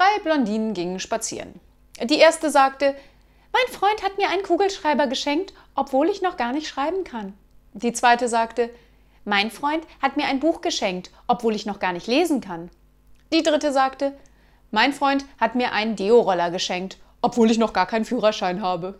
Drei Blondinen gingen spazieren. Die erste sagte, mein Freund hat mir einen Kugelschreiber geschenkt, obwohl ich noch gar nicht schreiben kann. Die zweite sagte, mein Freund hat mir ein Buch geschenkt, obwohl ich noch gar nicht lesen kann. Die dritte sagte, mein Freund hat mir einen Deo-Roller geschenkt, obwohl ich noch gar keinen Führerschein habe.